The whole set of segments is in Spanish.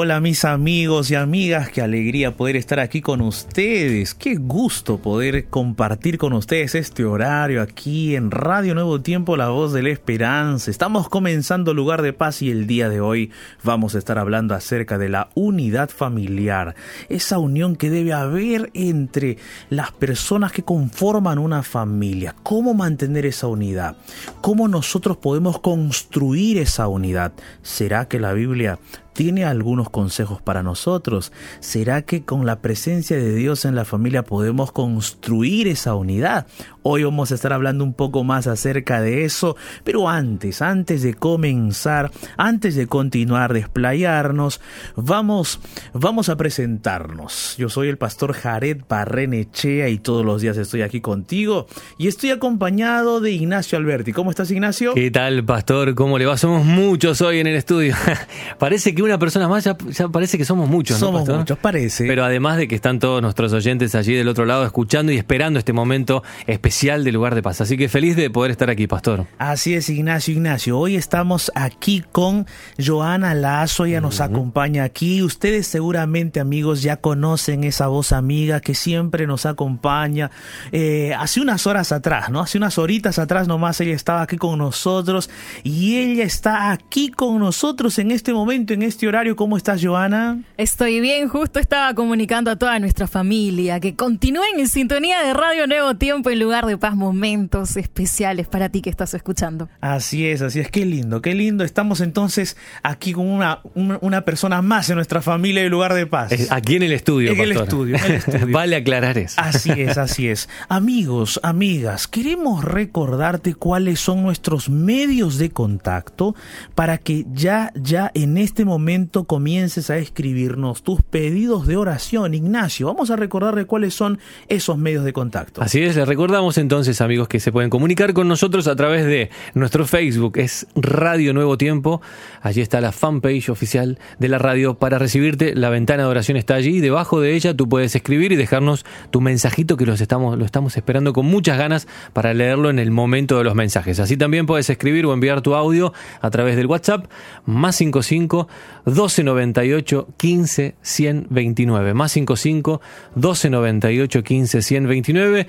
Hola, mis amigos y amigas, qué alegría poder estar aquí con ustedes, qué gusto poder compartir con ustedes este horario aquí en Radio Nuevo Tiempo, la voz de la esperanza. Estamos comenzando Lugar de Paz y el día de hoy vamos a estar hablando acerca de la unidad familiar, esa unión que debe haber entre las personas que conforman una familia, cómo mantener esa unidad, cómo nosotros podemos construir esa unidad. ¿Será que la Biblia tiene algunos consejos para nosotros. ¿Será que con la presencia de Dios en la familia podemos construir esa unidad? Hoy vamos a estar hablando un poco más acerca de eso, pero antes, antes de comenzar, antes de continuar, desplayarnos, vamos, vamos a presentarnos. Yo soy el pastor Jared Barrenechea y todos los días estoy aquí contigo y estoy acompañado de Ignacio Alberti. ¿Cómo estás, Ignacio? ¿Qué tal, pastor? ¿Cómo le va? Somos muchos hoy en el estudio. Parece que una persona más ya, parece que somos muchos, ¿no, Somos muchos, parece. Pero además de que están todos nuestros oyentes allí del otro lado escuchando y esperando este momento especial de lugar de paz. Así que feliz de poder estar aquí, pastor. Así es, Ignacio, Ignacio. Hoy estamos aquí con Joana Lazo, ella nos acompaña aquí. Ustedes seguramente, amigos, ya conocen esa voz amiga que siempre nos acompaña. Eh, hace unas horas atrás, ¿no? Hace unas horitas atrás nomás ella estaba aquí con nosotros y ella está aquí con nosotros en este momento, en este horario. ¿Cómo estás, Joana? Estoy bien, justo estaba comunicando a toda nuestra familia que continúen en sintonía de Radio Nuevo Tiempo en lugar de paz momentos especiales para ti que estás escuchando. Así es, así es, qué lindo, qué lindo. Estamos entonces aquí con una, una, persona más en nuestra familia de lugar de paz. Aquí en el estudio. En el estudio, en el estudio. vale aclarar eso. Así es, así es. Amigos, amigas, queremos recordarte cuáles son nuestros medios de contacto para que ya, ya en este momento momento comiences a escribirnos tus pedidos de oración. Ignacio, vamos a recordarle cuáles son esos medios de contacto. Así es, les recordamos entonces, amigos, que se pueden comunicar con nosotros a través de nuestro Facebook, es Radio Nuevo Tiempo. Allí está la fanpage oficial de la radio para recibirte. La ventana de oración está allí. Debajo de ella tú puedes escribir y dejarnos tu mensajito que los estamos, lo estamos esperando con muchas ganas para leerlo en el momento de los mensajes. Así también puedes escribir o enviar tu audio a través del WhatsApp más 55 1298 15 129. Más 55 1298 15 129.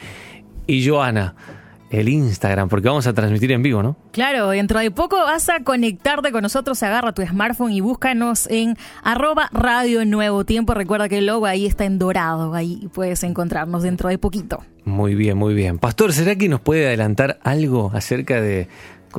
Y Joana, el Instagram, porque vamos a transmitir en vivo, ¿no? Claro, dentro de poco vas a conectarte con nosotros, agarra tu smartphone y búscanos en arroba Radio Nuevo Tiempo. Recuerda que el logo ahí está en dorado, ahí puedes encontrarnos dentro de poquito. Muy bien, muy bien. Pastor, ¿será que nos puede adelantar algo acerca de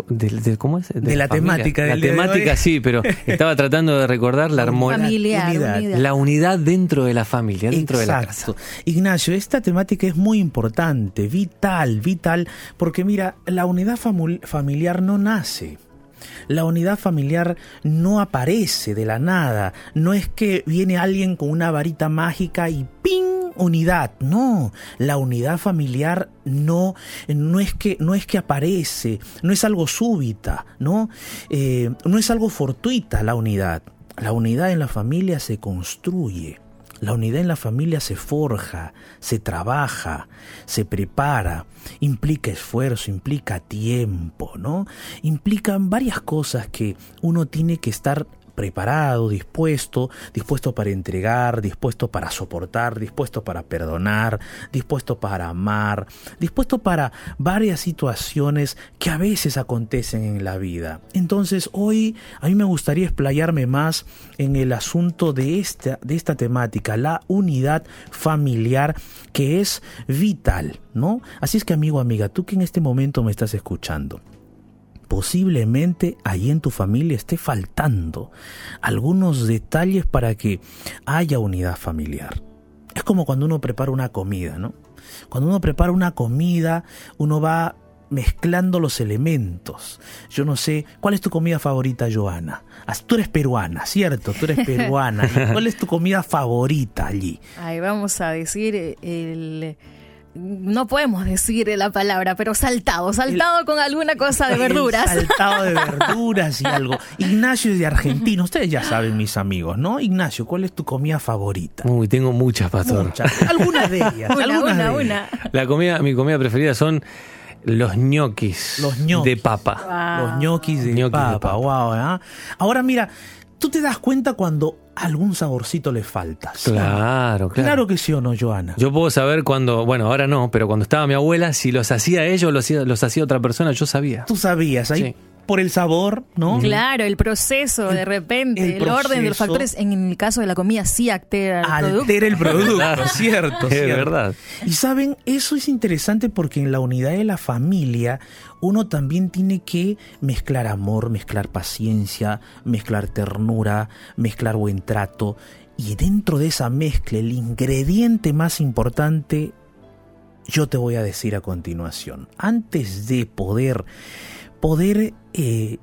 de, ¿cómo es? de, la temática la temática sí pero estaba tratando de recordar la armonía la unidad dentro de la familia dentro de la casa. Ignacio esta temática es muy importante vital vital porque mira la unidad familiar no nace. La unidad familiar no aparece de la nada. No es que viene alguien con una varita mágica y ¡ping! Unidad. No, la unidad familiar no, no, es, que, no es que aparece, no es algo súbita, ¿no? Eh, no es algo fortuita la unidad. La unidad en la familia se construye. La unidad en la familia se forja, se trabaja, se prepara, implica esfuerzo, implica tiempo, ¿no? Implican varias cosas que uno tiene que estar preparado, dispuesto, dispuesto para entregar, dispuesto para soportar, dispuesto para perdonar, dispuesto para amar, dispuesto para varias situaciones que a veces acontecen en la vida. Entonces hoy a mí me gustaría explayarme más en el asunto de esta, de esta temática, la unidad familiar que es vital, ¿no? Así es que amigo, amiga, tú que en este momento me estás escuchando, posiblemente ahí en tu familia esté faltando algunos detalles para que haya unidad familiar. Es como cuando uno prepara una comida, ¿no? Cuando uno prepara una comida, uno va mezclando los elementos. Yo no sé, ¿cuál es tu comida favorita, Joana? Ah, tú eres peruana, ¿cierto? Tú eres peruana. ¿Cuál es tu comida favorita allí? Ahí vamos a decir el no podemos decir la palabra, pero saltado, saltado con alguna cosa de verduras. saltado de verduras y algo. Ignacio es de Argentina, ustedes ya saben, mis amigos, ¿no? Ignacio, ¿cuál es tu comida favorita? Uy, tengo muchas, pastor. Muchas. Algunas de ellas. una, una, una. La comida, mi comida preferida son los ñoquis, los ñoquis. de papa. Los ñoquis de papa, wow. ¿eh? Ahora mira, tú te das cuenta cuando algún saborcito le falta. Claro, claro. Claro que sí o no, Joana. Yo puedo saber cuando, bueno, ahora no, pero cuando estaba mi abuela, si los hacía ella o los hacía, los hacía otra persona, yo sabía. Tú sabías, ahí Sí. Por el sabor, ¿no? Claro, el proceso, de repente, el el, orden de los factores, en el caso de la comida, sí altera el producto. Altera el producto, Claro. cierto, Es cierto. verdad. Y saben, eso es interesante porque en la unidad de la familia uno también tiene que mezclar amor, mezclar paciencia, mezclar ternura, mezclar buen trato. Y dentro de esa mezcla, el ingrediente más importante, yo te voy a decir a continuación. Antes de poder, poder eh,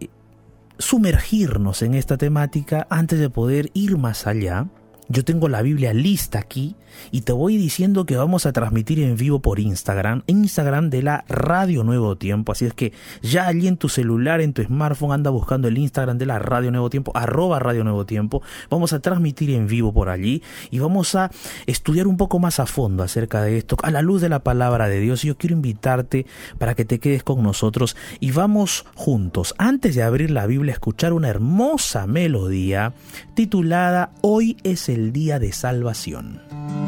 sumergirnos en esta temática, antes de poder ir más allá, yo tengo la Biblia lista aquí y te voy diciendo que vamos a transmitir en vivo por Instagram, Instagram de la Radio Nuevo Tiempo. Así es que ya allí en tu celular, en tu smartphone, anda buscando el Instagram de la Radio Nuevo Tiempo, arroba Radio Nuevo Tiempo. Vamos a transmitir en vivo por allí y vamos a estudiar un poco más a fondo acerca de esto, a la luz de la palabra de Dios. Yo quiero invitarte para que te quedes con nosotros y vamos juntos, antes de abrir la Biblia, a escuchar una hermosa melodía titulada Hoy es el día de salvación.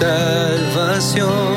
Tu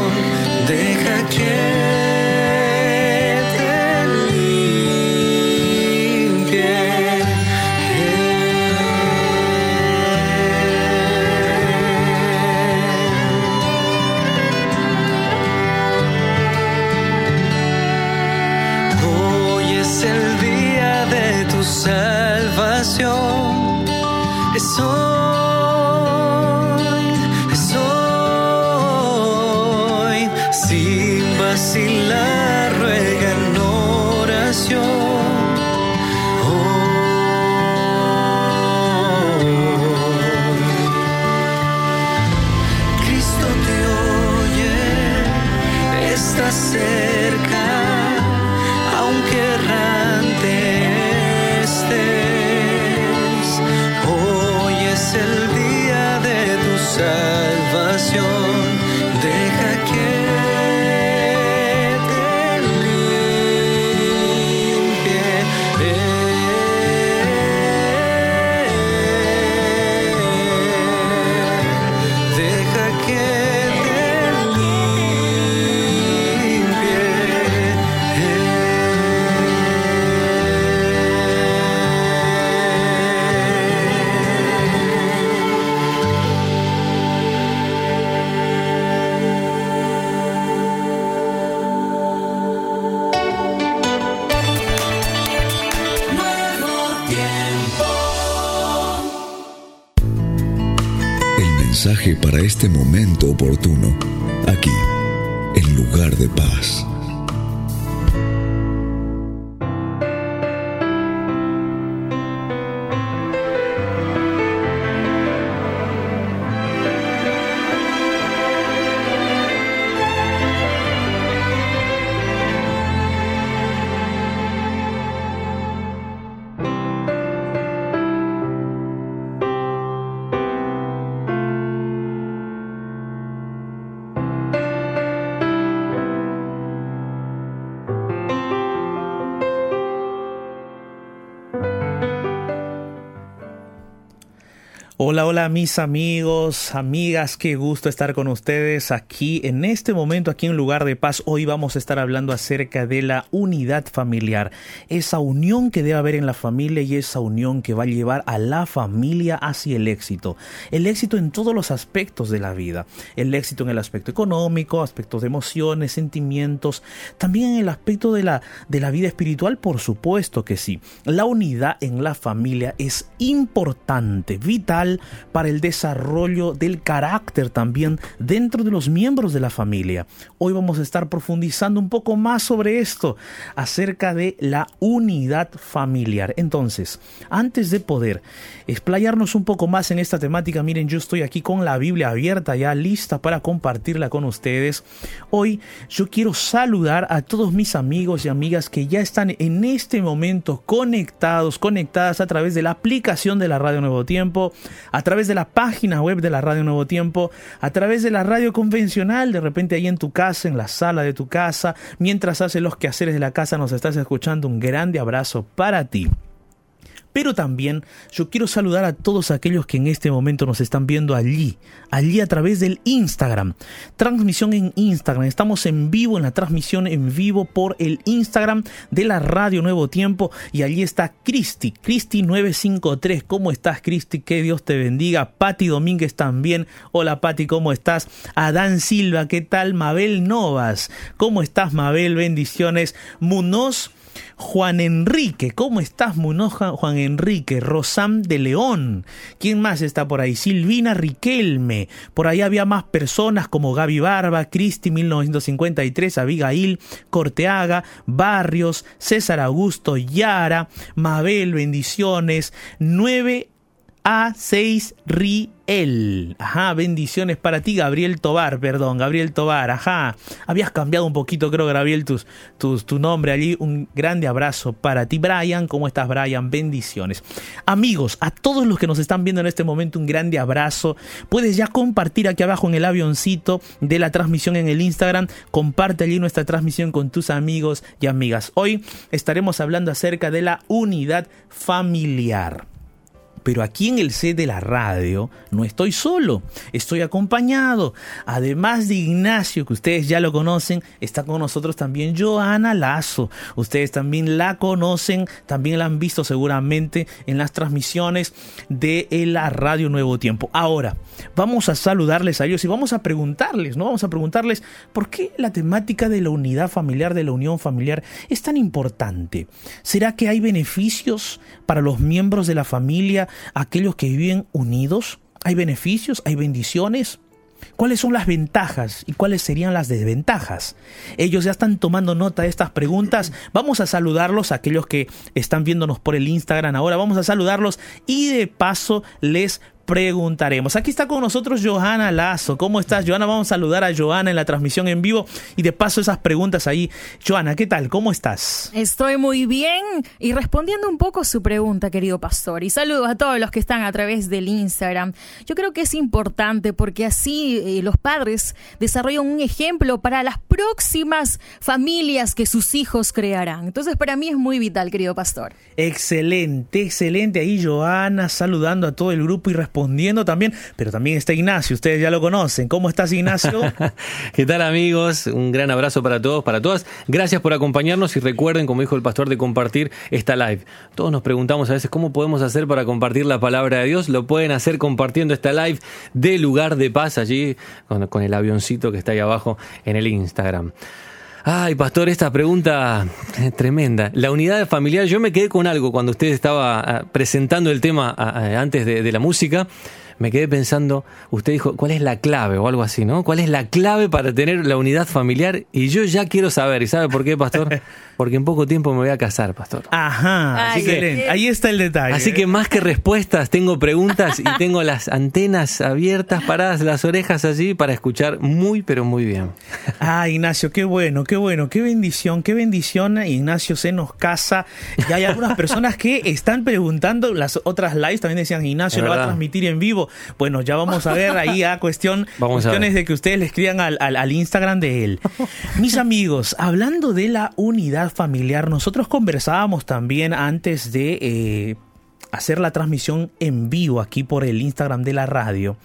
este momento oportuno, aquí, en lugar de paz. Hola, hola mis amigos, amigas, qué gusto estar con ustedes aquí en este momento, aquí en Lugar de Paz. Hoy vamos a estar hablando acerca de la unidad familiar, esa unión que debe haber en la familia y esa unión que va a llevar a la familia hacia el éxito. El éxito en todos los aspectos de la vida, el éxito en el aspecto económico, aspectos de emociones, sentimientos, también en el aspecto de la, de la vida espiritual, por supuesto que sí. La unidad en la familia es importante, vital, para el desarrollo del carácter también dentro de los miembros de la familia. Hoy vamos a estar profundizando un poco más sobre esto, acerca de la unidad familiar. Entonces, antes de poder explayarnos un poco más en esta temática, miren, yo estoy aquí con la Biblia abierta, ya lista para compartirla con ustedes. Hoy yo quiero saludar a todos mis amigos y amigas que ya están en este momento conectados, conectadas a través de la aplicación de la Radio Nuevo Tiempo, a través de la página web de la Radio Nuevo Tiempo, a través de la radio convencional, de repente ahí en tu casa, en la sala de tu casa, mientras haces los quehaceres de la casa, nos estás escuchando. Un grande abrazo para ti. Pero también yo quiero saludar a todos aquellos que en este momento nos están viendo allí, allí a través del Instagram. Transmisión en Instagram. Estamos en vivo, en la transmisión en vivo por el Instagram de la Radio Nuevo Tiempo. Y allí está Cristi, Cristi953. ¿Cómo estás, Cristi? Que Dios te bendiga. Patti Domínguez también. Hola, Patti, ¿cómo estás? Adán Silva, ¿qué tal? Mabel Novas. ¿Cómo estás, Mabel? Bendiciones. Munoz. Juan Enrique, ¿cómo estás, Munoja? Juan Enrique, Rosam de León, ¿quién más está por ahí? Silvina Riquelme, por ahí había más personas como Gaby Barba, Cristi 1953, Abigail, Corteaga, Barrios, César Augusto, Yara, Mabel, bendiciones, 9 A6 Ri él. Ajá, bendiciones para ti, Gabriel Tobar, perdón, Gabriel Tobar, ajá. Habías cambiado un poquito, creo, Gabriel, tus, tus, tu nombre allí. Un grande abrazo para ti, Brian. ¿Cómo estás, Brian? Bendiciones. Amigos, a todos los que nos están viendo en este momento, un grande abrazo. Puedes ya compartir aquí abajo en el avioncito de la transmisión en el Instagram. Comparte allí nuestra transmisión con tus amigos y amigas. Hoy estaremos hablando acerca de la unidad familiar. Pero aquí en el set de la radio no estoy solo, estoy acompañado. Además de Ignacio, que ustedes ya lo conocen, está con nosotros también Joana Lazo. Ustedes también la conocen, también la han visto seguramente en las transmisiones de la radio Nuevo Tiempo. Ahora, vamos a saludarles a ellos y vamos a preguntarles, ¿no? Vamos a preguntarles por qué la temática de la unidad familiar, de la unión familiar, es tan importante. ¿Será que hay beneficios para los miembros de la familia aquellos que viven unidos? ¿Hay beneficios? ¿Hay bendiciones? ¿Cuáles son las ventajas y cuáles serían las desventajas? Ellos ya están tomando nota de estas preguntas. Vamos a saludarlos, aquellos que están viéndonos por el Instagram ahora, vamos a saludarlos y de paso les preguntaremos. Aquí está con nosotros Johanna Lazo. ¿Cómo estás, Johanna? Vamos a saludar a Johanna en la transmisión en vivo y de paso esas preguntas ahí. Johanna, ¿qué tal? ¿Cómo estás? Estoy muy bien y respondiendo un poco su pregunta, querido pastor. Y saludos a todos los que están a través del Instagram. Yo creo que es importante porque así eh, los padres desarrollan un ejemplo para las próximas familias que sus hijos crearán. Entonces, para mí es muy vital, querido pastor. Excelente, excelente. Ahí Johanna saludando a todo el grupo y respondiendo respondiendo también, pero también está Ignacio, ustedes ya lo conocen. ¿Cómo estás, Ignacio? ¿Qué tal, amigos? Un gran abrazo para todos, para todas. Gracias por acompañarnos y recuerden, como dijo el pastor, de compartir esta live. Todos nos preguntamos a veces cómo podemos hacer para compartir la palabra de Dios. Lo pueden hacer compartiendo esta live de lugar de paz allí con, con el avioncito que está ahí abajo en el Instagram. Ay, pastor, esta pregunta es tremenda. La unidad familiar, yo me quedé con algo cuando usted estaba ah, presentando el tema ah, ah, antes de, de la música me quedé pensando, usted dijo, ¿cuál es la clave o algo así, no? ¿Cuál es la clave para tener la unidad familiar? Y yo ya quiero saber, ¿y sabe por qué, pastor? Porque en poco tiempo me voy a casar, pastor. Ajá, así que, ahí está el detalle. Así que más que respuestas, tengo preguntas y tengo las antenas abiertas, paradas, las orejas allí para escuchar muy, pero muy bien. Ah, Ignacio, qué bueno, qué bueno, qué bendición, qué bendición. Ignacio se nos casa. Y hay algunas personas que están preguntando, las otras lives también decían, Ignacio lo va a transmitir en vivo. Bueno, ya vamos a ver ahí a cuestión, cuestiones de que ustedes le escriban al, al, Instagram de él. Mis amigos, hablando de la unidad familiar, nosotros conversábamos también antes de... Eh, hacer la transmisión en vivo aquí por el Instagram de la radio,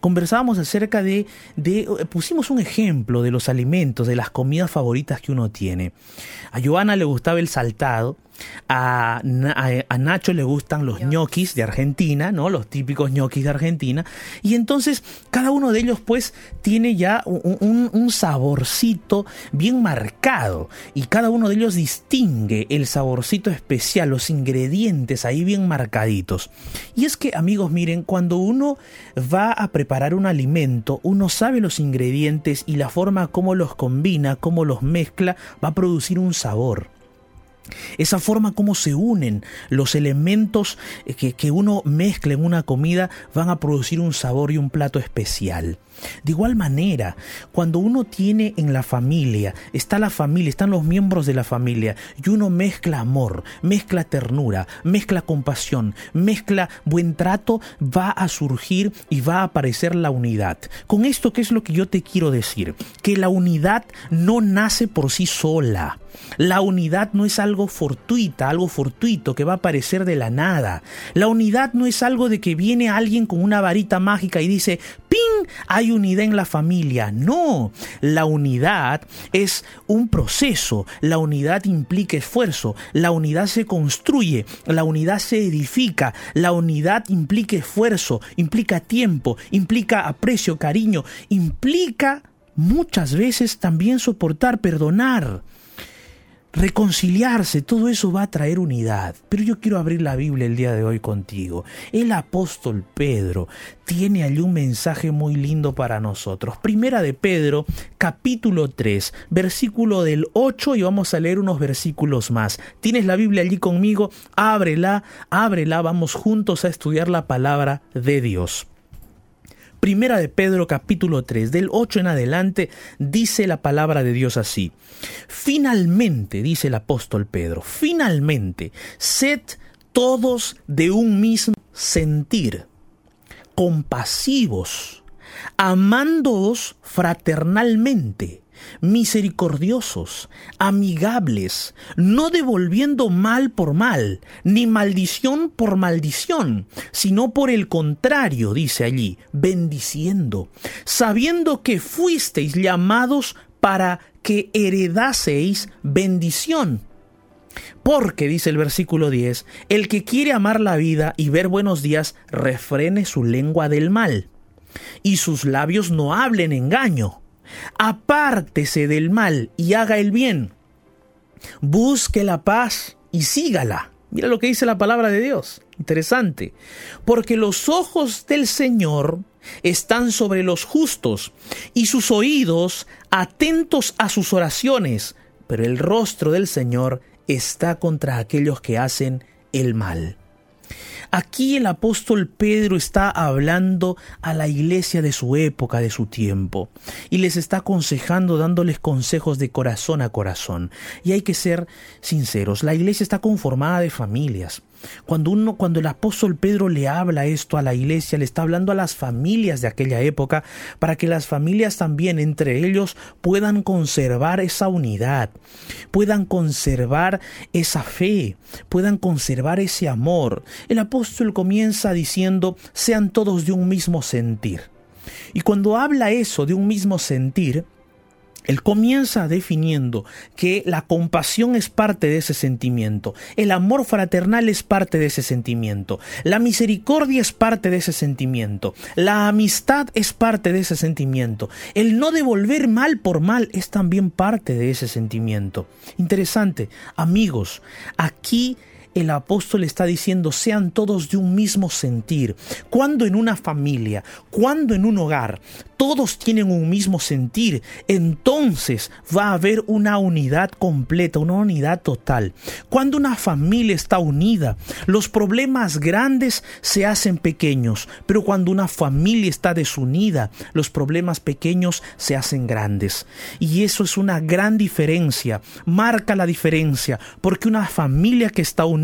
conversábamos acerca de, de, pusimos un ejemplo de los alimentos, de las comidas favoritas que uno tiene. A Joana le gustaba el saltado, a, Nacho le gustan los ñoquis de Argentina, ¿no? Los típicos ñoquis de Argentina. Y entonces cada uno de ellos pues tiene ya un, un, saborcito bien marcado. Y cada uno de ellos distingue el saborcito especial, los ingredientes ahí bien marcaditos. Y es que amigos, miren, cuando uno va a preparar un alimento, uno sabe los ingredientes y la forma como los combina, cómo los mezcla, va a producir un sabor. Esa forma como se unen los elementos que, que, uno mezcla en una comida van a producir un sabor y un plato especial. De igual manera, cuando uno tiene en la familia, está la familia, están los miembros de la familia, y uno mezcla amor, mezcla ternura, mezcla compasión, mezcla buen trato, va a surgir y va a aparecer la unidad. Con esto, ¿qué es lo que yo te quiero decir? Que la unidad no nace por sí sola. La unidad no es algo fortuita, algo fortuito que va a aparecer de la nada. La unidad no es algo de que viene alguien con una varita mágica y dice, ¡ping! Unidad en la familia. No, la unidad es un proceso. La unidad implica esfuerzo. La unidad se construye. La unidad se edifica. La unidad implica esfuerzo, implica tiempo, implica aprecio, cariño, implica muchas veces también soportar, perdonar reconciliarse, todo eso va a traer unidad. Pero yo quiero abrir la Biblia el día de hoy contigo. El apóstol Pedro tiene allí un mensaje muy lindo para nosotros. Primera de Pedro, capítulo 3, versículo del 8 y vamos a leer unos versículos más. ¿Tienes la Biblia allí conmigo? Ábrela, ábrela, vamos juntos a estudiar la palabra de Dios. Primera de Pedro capítulo 3, del 8 en adelante, dice la palabra de Dios así. Finalmente, dice el apóstol Pedro, finalmente, sed todos de un mismo sentir, compasivos, amándoos fraternalmente misericordiosos, amigables, no devolviendo mal por mal, ni maldición por maldición, sino por el contrario, dice allí, bendiciendo, sabiendo que fuisteis llamados para que heredaseis bendición. Porque, dice el versículo 10, el que quiere amar la vida y ver buenos días, refrene su lengua del mal, y sus labios no hablen engaño apártese del mal y haga el bien. Busque la paz y sígala. Mira lo que dice la palabra de Dios. Interesante. Porque los ojos del Señor están sobre los justos y sus oídos atentos a sus oraciones, pero el rostro del Señor está contra aquellos que hacen el mal. Aquí el apóstol Pedro está hablando a la iglesia de su época, de su tiempo, y les está aconsejando, dándoles consejos de corazón a corazón. Y hay que ser sinceros, la iglesia está conformada de familias. Cuando uno, cuando el apóstol Pedro le habla esto a la iglesia, le está hablando a las familias de aquella época, para que las familias también entre ellos puedan conservar esa unidad, puedan conservar esa fe, puedan conservar ese amor. El apóstol comienza diciendo, sean todos de un mismo sentir. Y cuando habla eso de un mismo sentir, él comienza definiendo que la compasión es parte de ese sentimiento, el amor fraternal es parte de ese sentimiento, la misericordia es parte de ese sentimiento, la amistad es parte de ese sentimiento, el no devolver mal por mal es también parte de ese sentimiento. Interesante, amigos, aquí el apóstol está diciendo sean todos de un mismo sentir. Cuando en una familia, cuando en un hogar, todos tienen un mismo sentir, entonces va a haber una unidad completa, una unidad total. Cuando una familia está unida, los problemas grandes se hacen pequeños, pero cuando una familia está desunida, los problemas pequeños se hacen grandes. Y eso es una gran diferencia, marca la diferencia, porque una familia que está unida,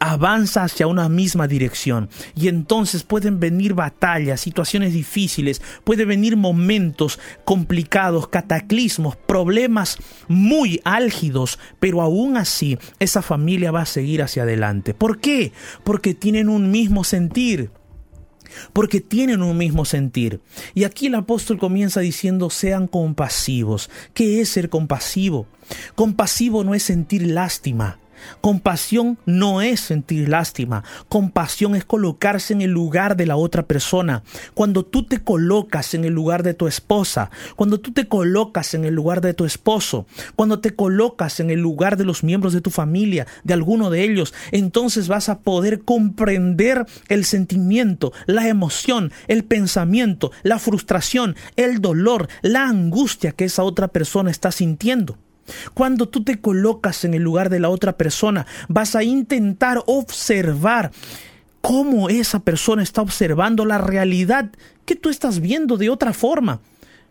avanza hacia una misma dirección. Y entonces pueden venir batallas, situaciones difíciles, pueden venir momentos complicados, cataclismos, problemas muy álgidos, pero aún así esa familia va a seguir hacia adelante. ¿Por qué? Porque tienen un mismo sentir porque tienen un mismo sentir. Y aquí el apóstol comienza diciendo, sean compasivos. ¿Qué es ser compasivo? Compasivo no es sentir lástima. Compasión no es sentir lástima, compasión es colocarse en el lugar de la otra persona. Cuando tú te colocas en el lugar de tu esposa, cuando tú te colocas en el lugar de tu esposo, cuando te colocas en el lugar de los miembros de tu familia, de alguno de ellos, entonces vas a poder comprender el sentimiento, la emoción, el pensamiento, la frustración, el dolor, la angustia que esa otra persona está sintiendo. Cuando tú te colocas en el lugar de la otra persona, vas a intentar observar cómo esa persona está observando la realidad que tú estás viendo de otra forma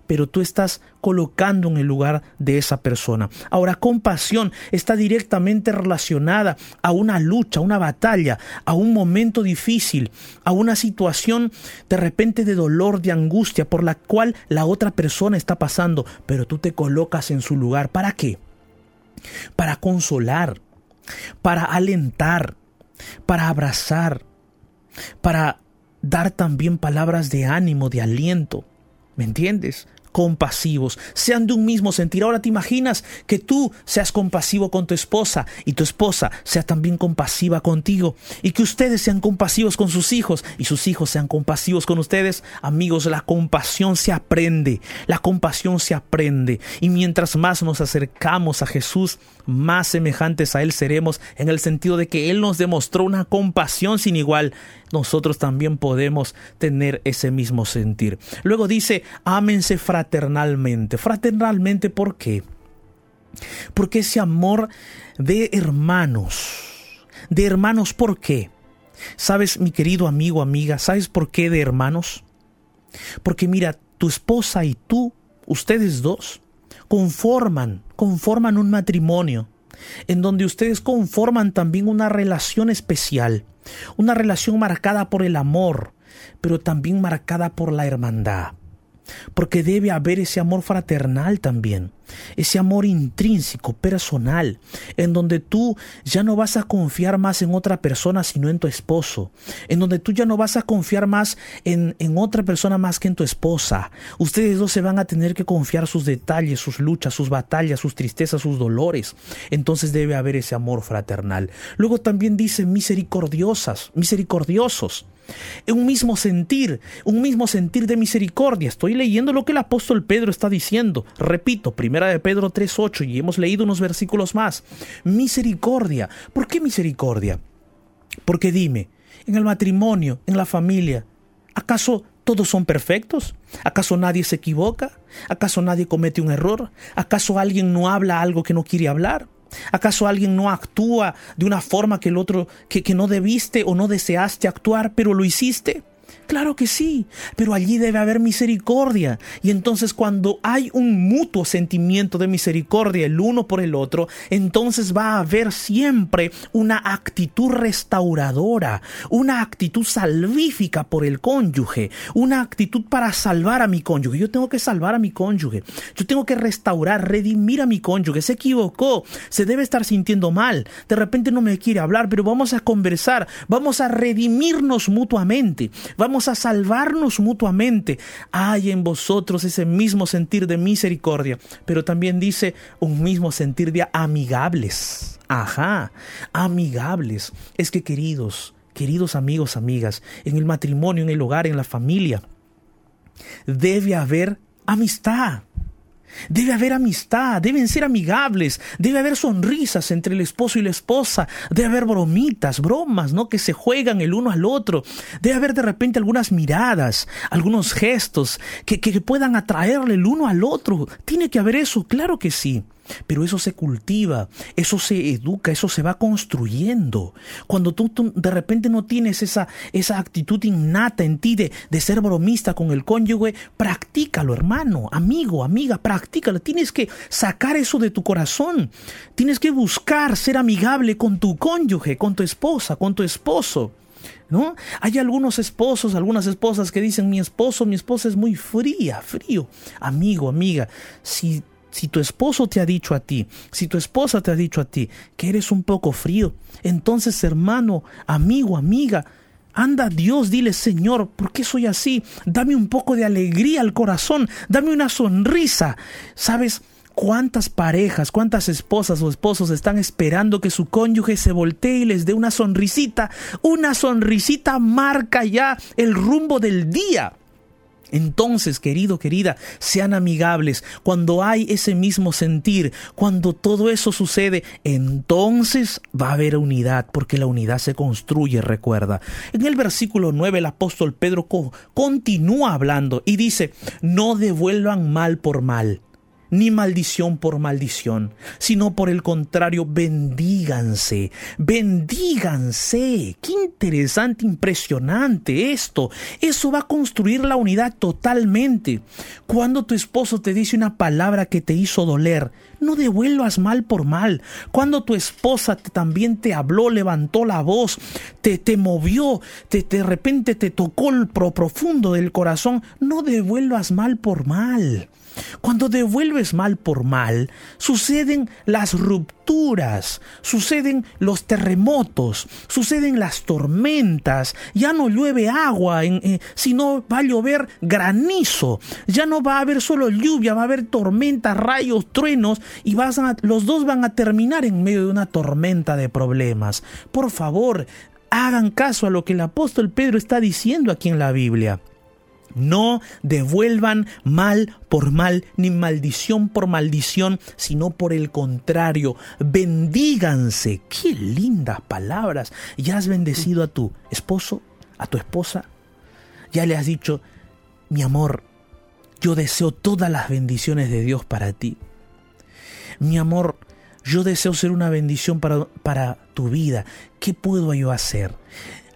pero tú estás colocando en el lugar de esa persona. Ahora, compasión está directamente relacionada a una lucha, a una batalla, a un momento difícil, a una situación de repente de dolor, de angustia por la cual la otra persona está pasando, pero tú te colocas en su lugar. ¿Para qué? Para consolar, para alentar, para abrazar, para dar también palabras de ánimo, de aliento. ¿Me entiendes? Compasivos, sean de un mismo sentir. Ahora te imaginas que tú seas compasivo con tu esposa y tu esposa sea también compasiva contigo y que ustedes sean compasivos con sus hijos y sus hijos sean compasivos con ustedes. Amigos, la compasión se aprende, la compasión se aprende y mientras más nos acercamos a Jesús, más semejantes a Él seremos en el sentido de que Él nos demostró una compasión sin igual nosotros también podemos tener ese mismo sentir. Luego dice, ámense fraternalmente. Fraternalmente, ¿por qué? Porque ese amor de hermanos, de hermanos, ¿por qué? ¿Sabes, mi querido amigo, amiga, sabes por qué de hermanos? Porque mira, tu esposa y tú, ustedes dos, conforman, conforman un matrimonio, en donde ustedes conforman también una relación especial. Una relación marcada por el amor, pero también marcada por la hermandad. Porque debe haber ese amor fraternal también, ese amor intrínseco, personal, en donde tú ya no vas a confiar más en otra persona sino en tu esposo, en donde tú ya no vas a confiar más en, en otra persona más que en tu esposa. Ustedes dos se van a tener que confiar sus detalles, sus luchas, sus batallas, sus tristezas, sus dolores. Entonces debe haber ese amor fraternal. Luego también dice misericordiosas, misericordiosos un mismo sentir, un mismo sentir de misericordia. Estoy leyendo lo que el apóstol Pedro está diciendo. Repito, primera de Pedro 3.8 y hemos leído unos versículos más. Misericordia. ¿Por qué misericordia? Porque dime, en el matrimonio, en la familia, ¿acaso todos son perfectos? ¿Acaso nadie se equivoca? ¿Acaso nadie comete un error? ¿Acaso alguien no habla algo que no quiere hablar? ¿Acaso alguien no actúa de una forma que el otro que, que no debiste o no deseaste actuar, pero lo hiciste? Claro que sí, pero allí debe haber misericordia. Y entonces cuando hay un mutuo sentimiento de misericordia el uno por el otro, entonces va a haber siempre una actitud restauradora, una actitud salvífica por el cónyuge, una actitud para salvar a mi cónyuge. Yo tengo que salvar a mi cónyuge, yo tengo que restaurar, redimir a mi cónyuge. Se equivocó, se debe estar sintiendo mal, de repente no me quiere hablar, pero vamos a conversar, vamos a redimirnos mutuamente, vamos a salvarnos mutuamente. Hay en vosotros ese mismo sentir de misericordia, pero también dice un mismo sentir de amigables. Ajá, amigables. Es que queridos, queridos amigos, amigas, en el matrimonio, en el hogar, en la familia, debe haber amistad. Debe haber amistad, deben ser amigables, debe haber sonrisas entre el esposo y la esposa, debe haber bromitas, bromas, ¿no? Que se juegan el uno al otro, debe haber de repente algunas miradas, algunos gestos que, que puedan atraerle el uno al otro. Tiene que haber eso, claro que sí. Pero eso se cultiva, eso se educa, eso se va construyendo. Cuando tú, de repente no tienes esa, esa actitud innata en ti de, de ser bromista con el cónyuge, practícalo, hermano, amigo, amiga, practícalo. Tienes que sacar eso de tu corazón. Tienes que buscar ser amigable con tu cónyuge, con tu esposa, con tu esposo. ¿No? Hay algunos esposos, algunas esposas que dicen, mi esposo, mi esposa es muy fría, frío. Amigo, amiga, si si tu esposo te ha dicho a ti, si tu esposa te ha dicho a ti que eres un poco frío, entonces hermano, amigo, amiga, anda Dios, dile Señor, ¿por qué soy así? Dame un poco de alegría al corazón, dame una sonrisa. ¿Sabes? ¿Cuántas parejas, cuántas esposas o esposos están esperando que su cónyuge se voltee y les dé una sonrisita? Una sonrisita marca ya el rumbo del día. Entonces, querido, querida, sean amigables. Cuando hay ese mismo sentir, cuando todo eso sucede, entonces va a haber unidad, porque la unidad se construye, recuerda. En el versículo 9 el apóstol Pedro continúa hablando y dice, no devuelvan mal por mal ni maldición por maldición, sino por el contrario, bendíganse, bendíganse. Qué interesante, impresionante esto. Eso va a construir la unidad totalmente. Cuando tu esposo te dice una palabra que te hizo doler, no devuelvas mal por mal. Cuando tu esposa también te habló, levantó la voz, te, te movió, te, de repente te tocó el pro profundo del corazón, no devuelvas mal por mal. Cuando devuelves mal por mal, suceden las rupturas, suceden los terremotos, suceden las tormentas, ya no llueve agua, eh, sino va a llover granizo, ya no va a haber solo lluvia, va a haber tormentas, rayos, truenos y los dos van a terminar en medio de una tormenta de problemas. Por favor, hagan caso a lo que el apóstol Pedro está diciendo aquí en la Biblia. No devuelvan mal por mal, ni maldición por maldición, sino por el contrario, bendíganse. Qué lindas palabras. ¿Ya has bendecido a tu esposo, a tu esposa? ¿Ya le has dicho, mi amor, yo deseo todas las bendiciones de Dios para ti? Mi amor, yo deseo ser una bendición para, para tu vida. ¿Qué puedo yo hacer?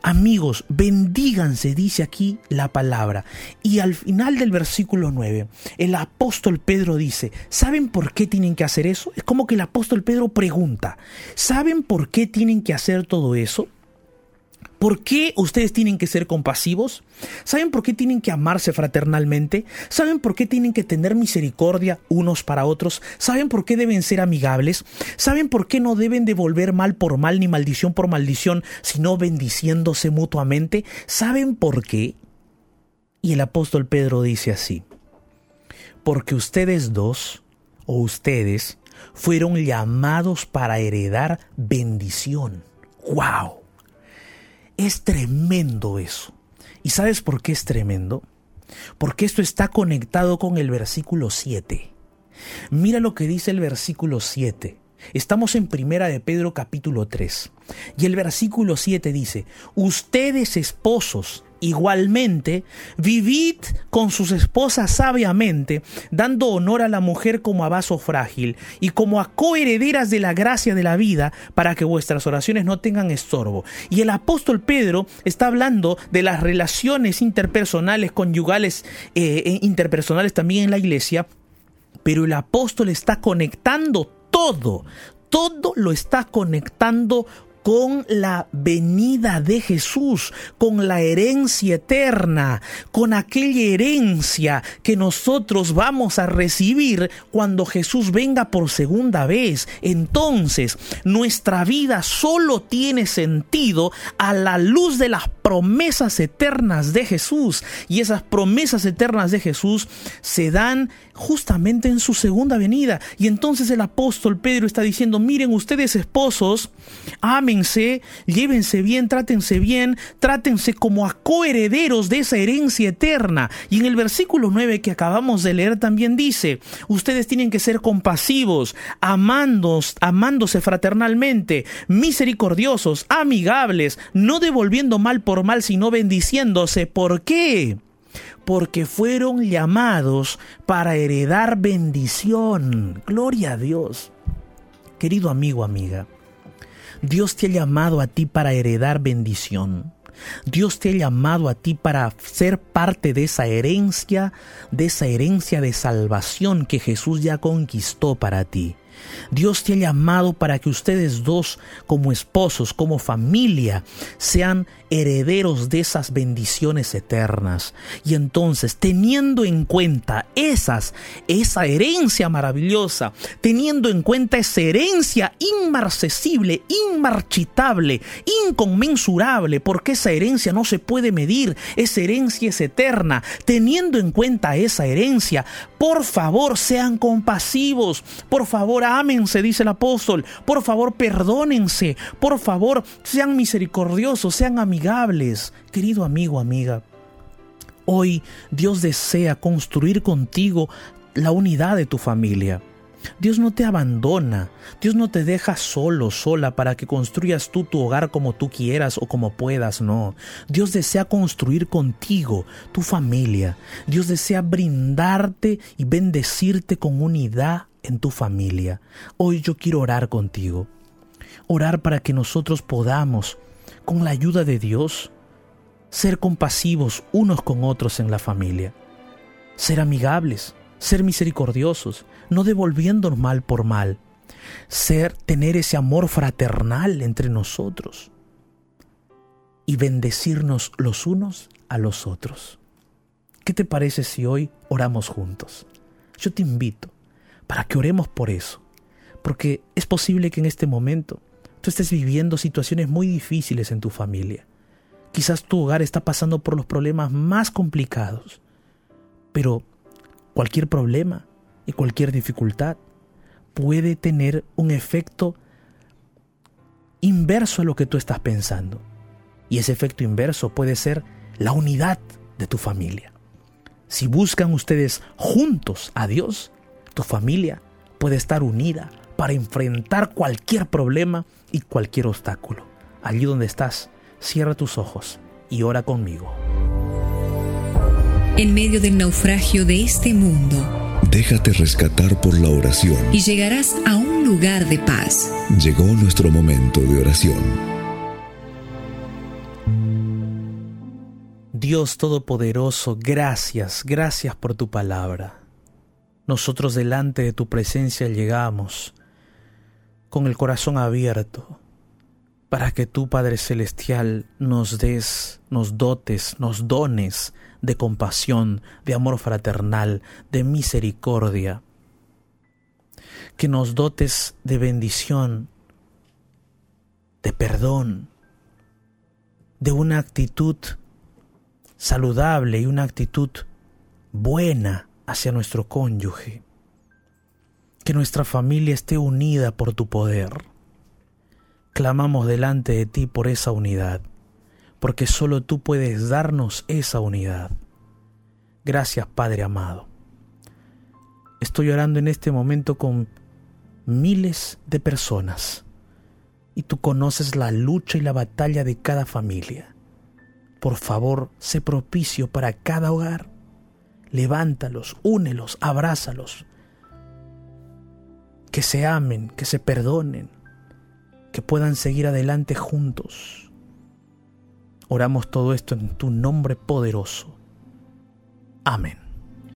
Amigos, bendíganse, dice aquí la palabra. Y al final del versículo 9, el apóstol Pedro dice, ¿saben por qué tienen que hacer eso? Es como que el apóstol Pedro pregunta, ¿saben por qué tienen que hacer todo eso? ¿Por qué ustedes tienen que ser compasivos? ¿Saben por qué tienen que amarse fraternalmente? ¿Saben por qué tienen que tener misericordia unos para otros? ¿Saben por qué deben ser amigables? ¿Saben por qué no deben devolver mal por mal ni maldición por maldición, sino bendiciéndose mutuamente? ¿Saben por qué? Y el apóstol Pedro dice así, porque ustedes dos, o ustedes, fueron llamados para heredar bendición. ¡Wow! Es tremendo eso. ¿Y sabes por qué es tremendo? Porque esto está conectado con el versículo 7. Mira lo que dice el versículo 7. Estamos en Primera de Pedro capítulo 3. Y el versículo 7 dice, ustedes esposos, Igualmente, vivid con sus esposas sabiamente, dando honor a la mujer como a vaso frágil y como a coherederas de la gracia de la vida, para que vuestras oraciones no tengan estorbo. Y el apóstol Pedro está hablando de las relaciones interpersonales, conyugales, eh, e interpersonales también en la iglesia, pero el apóstol está conectando todo, todo lo está conectando con la venida de Jesús, con la herencia eterna, con aquella herencia que nosotros vamos a recibir cuando Jesús venga por segunda vez. Entonces, nuestra vida solo tiene sentido a la luz de las promesas eternas de Jesús. Y esas promesas eternas de Jesús se dan justamente en su segunda venida. Y entonces el apóstol Pedro está diciendo, miren ustedes esposos, llévense bien, trátense bien, trátense como a coherederos de esa herencia eterna. Y en el versículo 9 que acabamos de leer también dice, ustedes tienen que ser compasivos, amandos, amándose fraternalmente, misericordiosos, amigables, no devolviendo mal por mal, sino bendiciéndose. ¿Por qué? porque fueron llamados para heredar bendición. Gloria a Dios. Querido amigo, amiga, Dios te ha llamado a ti para heredar bendición. Dios te ha llamado a ti para ser parte de esa herencia, de esa herencia de salvación que Jesús ya conquistó para ti. Dios te ha llamado para que ustedes dos, como esposos, como familia, sean herederos de esas bendiciones eternas. Y entonces, teniendo en cuenta esas, esa herencia maravillosa, teniendo en cuenta esa herencia inmarcesible, inmarchitable, inconmensurable, porque esa herencia no se puede medir, esa herencia es eterna, teniendo en cuenta esa herencia, por favor, sean compasivos, por favor, ámense, dice el apóstol, por favor, perdónense, por favor, sean misericordiosos, sean amigables querido amigo, amiga. Hoy Dios desea construir contigo la unidad de tu familia. Dios no te abandona, Dios no te deja solo, sola para que construyas tú tu hogar como tú quieras o como puedas, no. Dios desea construir contigo tu familia. Dios desea brindarte y bendecirte con unidad en tu familia. Hoy yo quiero orar contigo. Orar para que nosotros podamos con la ayuda de Dios, ser compasivos unos con otros en la familia, ser amigables, ser misericordiosos, no devolviéndonos mal por mal, ser tener ese amor fraternal entre nosotros y bendecirnos los unos a los otros. ¿Qué te parece si hoy oramos juntos? Yo te invito para que oremos por eso, porque es posible que en este momento tú estés viviendo situaciones muy difíciles en tu familia. Quizás tu hogar está pasando por los problemas más complicados. Pero cualquier problema y cualquier dificultad puede tener un efecto inverso a lo que tú estás pensando. Y ese efecto inverso puede ser la unidad de tu familia. Si buscan ustedes juntos a Dios, tu familia puede estar unida para enfrentar cualquier problema y cualquier obstáculo. Allí donde estás, cierra tus ojos y ora conmigo. En medio del naufragio de este mundo, déjate rescatar por la oración y llegarás a un lugar de paz. Llegó nuestro momento de oración. Dios Todopoderoso, gracias, gracias por tu palabra. Nosotros delante de tu presencia llegamos con el corazón abierto para que tú, Padre Celestial, nos des, nos dotes, nos dones de compasión, de amor fraternal, de misericordia. Que nos dotes de bendición, de perdón, de una actitud saludable y una actitud buena hacia nuestro cónyuge que nuestra familia esté unida por tu poder. Clamamos delante de ti por esa unidad, porque solo tú puedes darnos esa unidad. Gracias Padre amado. Estoy orando en este momento con miles de personas y tú conoces la lucha y la batalla de cada familia. Por favor, sé propicio para cada hogar. Levántalos, únelos, abrázalos que se amen, que se perdonen, que puedan seguir adelante juntos. Oramos todo esto en tu nombre poderoso. Amén.